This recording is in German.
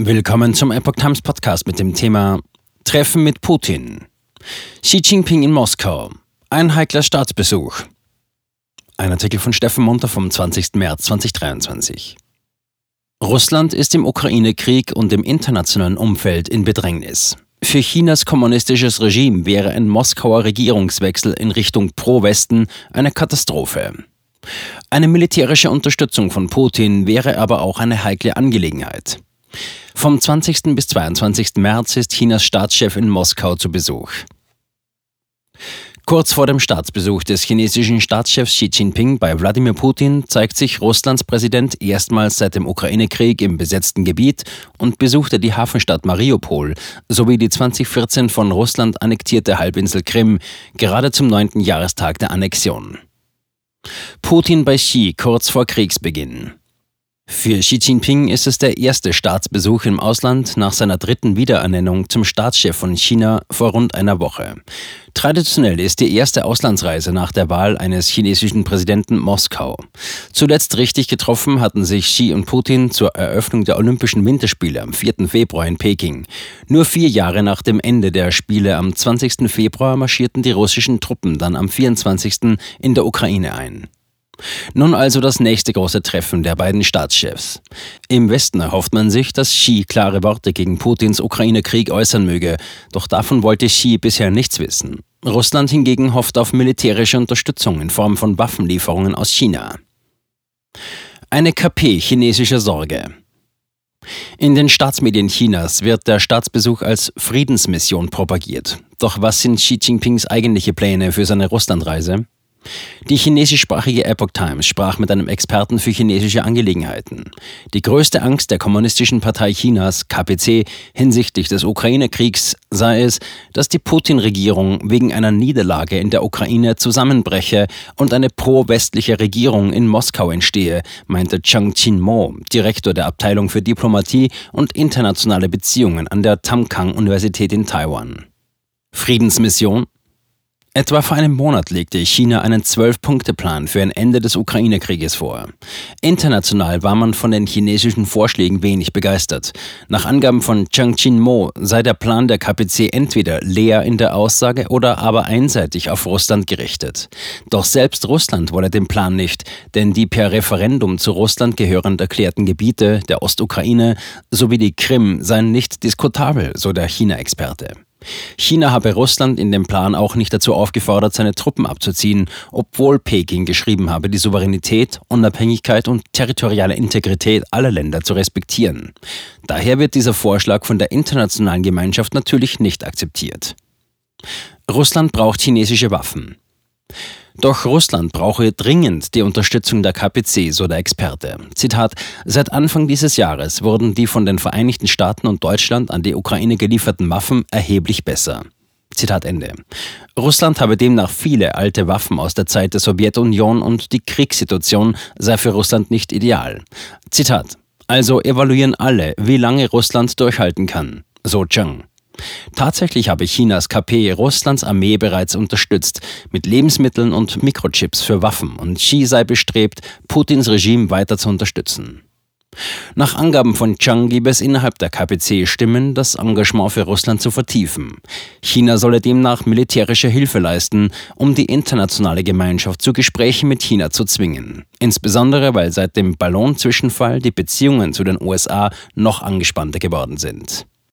Willkommen zum Epoch Times Podcast mit dem Thema Treffen mit Putin. Xi Jinping in Moskau. Ein heikler Staatsbesuch. Ein Artikel von Steffen Munter vom 20. März 2023. Russland ist im Ukraine-Krieg und im internationalen Umfeld in Bedrängnis. Für Chinas kommunistisches Regime wäre ein Moskauer Regierungswechsel in Richtung Pro-Westen eine Katastrophe. Eine militärische Unterstützung von Putin wäre aber auch eine heikle Angelegenheit. Vom 20. bis 22. März ist Chinas Staatschef in Moskau zu Besuch. Kurz vor dem Staatsbesuch des chinesischen Staatschefs Xi Jinping bei Wladimir Putin zeigt sich Russlands Präsident erstmals seit dem Ukraine-Krieg im besetzten Gebiet und besuchte die Hafenstadt Mariupol sowie die 2014 von Russland annektierte Halbinsel Krim, gerade zum neunten Jahrestag der Annexion. Putin bei Xi kurz vor Kriegsbeginn. Für Xi Jinping ist es der erste Staatsbesuch im Ausland nach seiner dritten Wiederernennung zum Staatschef von China vor rund einer Woche. Traditionell ist die erste Auslandsreise nach der Wahl eines chinesischen Präsidenten Moskau. Zuletzt richtig getroffen hatten sich Xi und Putin zur Eröffnung der Olympischen Winterspiele am 4. Februar in Peking. Nur vier Jahre nach dem Ende der Spiele am 20. Februar marschierten die russischen Truppen dann am 24. in der Ukraine ein. Nun also das nächste große Treffen der beiden Staatschefs. Im Westen erhofft man sich, dass Xi klare Worte gegen Putins Ukraine-Krieg äußern möge, doch davon wollte Xi bisher nichts wissen. Russland hingegen hofft auf militärische Unterstützung in Form von Waffenlieferungen aus China. Eine KP chinesischer Sorge. In den Staatsmedien Chinas wird der Staatsbesuch als Friedensmission propagiert. Doch was sind Xi Jinpings eigentliche Pläne für seine Russlandreise? Die chinesischsprachige Epoch Times sprach mit einem Experten für chinesische Angelegenheiten. Die größte Angst der Kommunistischen Partei Chinas, KPC, hinsichtlich des Ukraine-Kriegs sei es, dass die Putin-Regierung wegen einer Niederlage in der Ukraine zusammenbreche und eine pro-westliche Regierung in Moskau entstehe, meinte Chang Chin-mo, Direktor der Abteilung für Diplomatie und internationale Beziehungen an der Tamkang-Universität in Taiwan. Friedensmission? Etwa vor einem Monat legte China einen Zwölf-Punkte-Plan für ein Ende des Ukraine-Krieges vor. International war man von den chinesischen Vorschlägen wenig begeistert. Nach Angaben von Chang Chin-mo sei der Plan der KPC entweder leer in der Aussage oder aber einseitig auf Russland gerichtet. Doch selbst Russland wolle den Plan nicht, denn die per Referendum zu Russland gehörend erklärten Gebiete der Ostukraine sowie die Krim seien nicht diskutabel, so der China-Experte. China habe Russland in dem Plan auch nicht dazu aufgefordert, seine Truppen abzuziehen, obwohl Peking geschrieben habe, die Souveränität, Unabhängigkeit und territoriale Integrität aller Länder zu respektieren. Daher wird dieser Vorschlag von der internationalen Gemeinschaft natürlich nicht akzeptiert. Russland braucht chinesische Waffen. Doch Russland brauche dringend die Unterstützung der KPC, so der Experte. Zitat: Seit Anfang dieses Jahres wurden die von den Vereinigten Staaten und Deutschland an die Ukraine gelieferten Waffen erheblich besser. Zitat Ende. Russland habe demnach viele alte Waffen aus der Zeit der Sowjetunion und die Kriegssituation sei für Russland nicht ideal. Zitat. Also evaluieren alle, wie lange Russland durchhalten kann. So Zheng. Tatsächlich habe Chinas KP Russlands Armee bereits unterstützt mit Lebensmitteln und Mikrochips für Waffen und Xi sei bestrebt, Putins Regime weiter zu unterstützen. Nach Angaben von Chang gebe es innerhalb der KPC Stimmen, das Engagement für Russland zu vertiefen. China solle demnach militärische Hilfe leisten, um die internationale Gemeinschaft zu Gesprächen mit China zu zwingen. Insbesondere, weil seit dem Ballonzwischenfall die Beziehungen zu den USA noch angespannter geworden sind.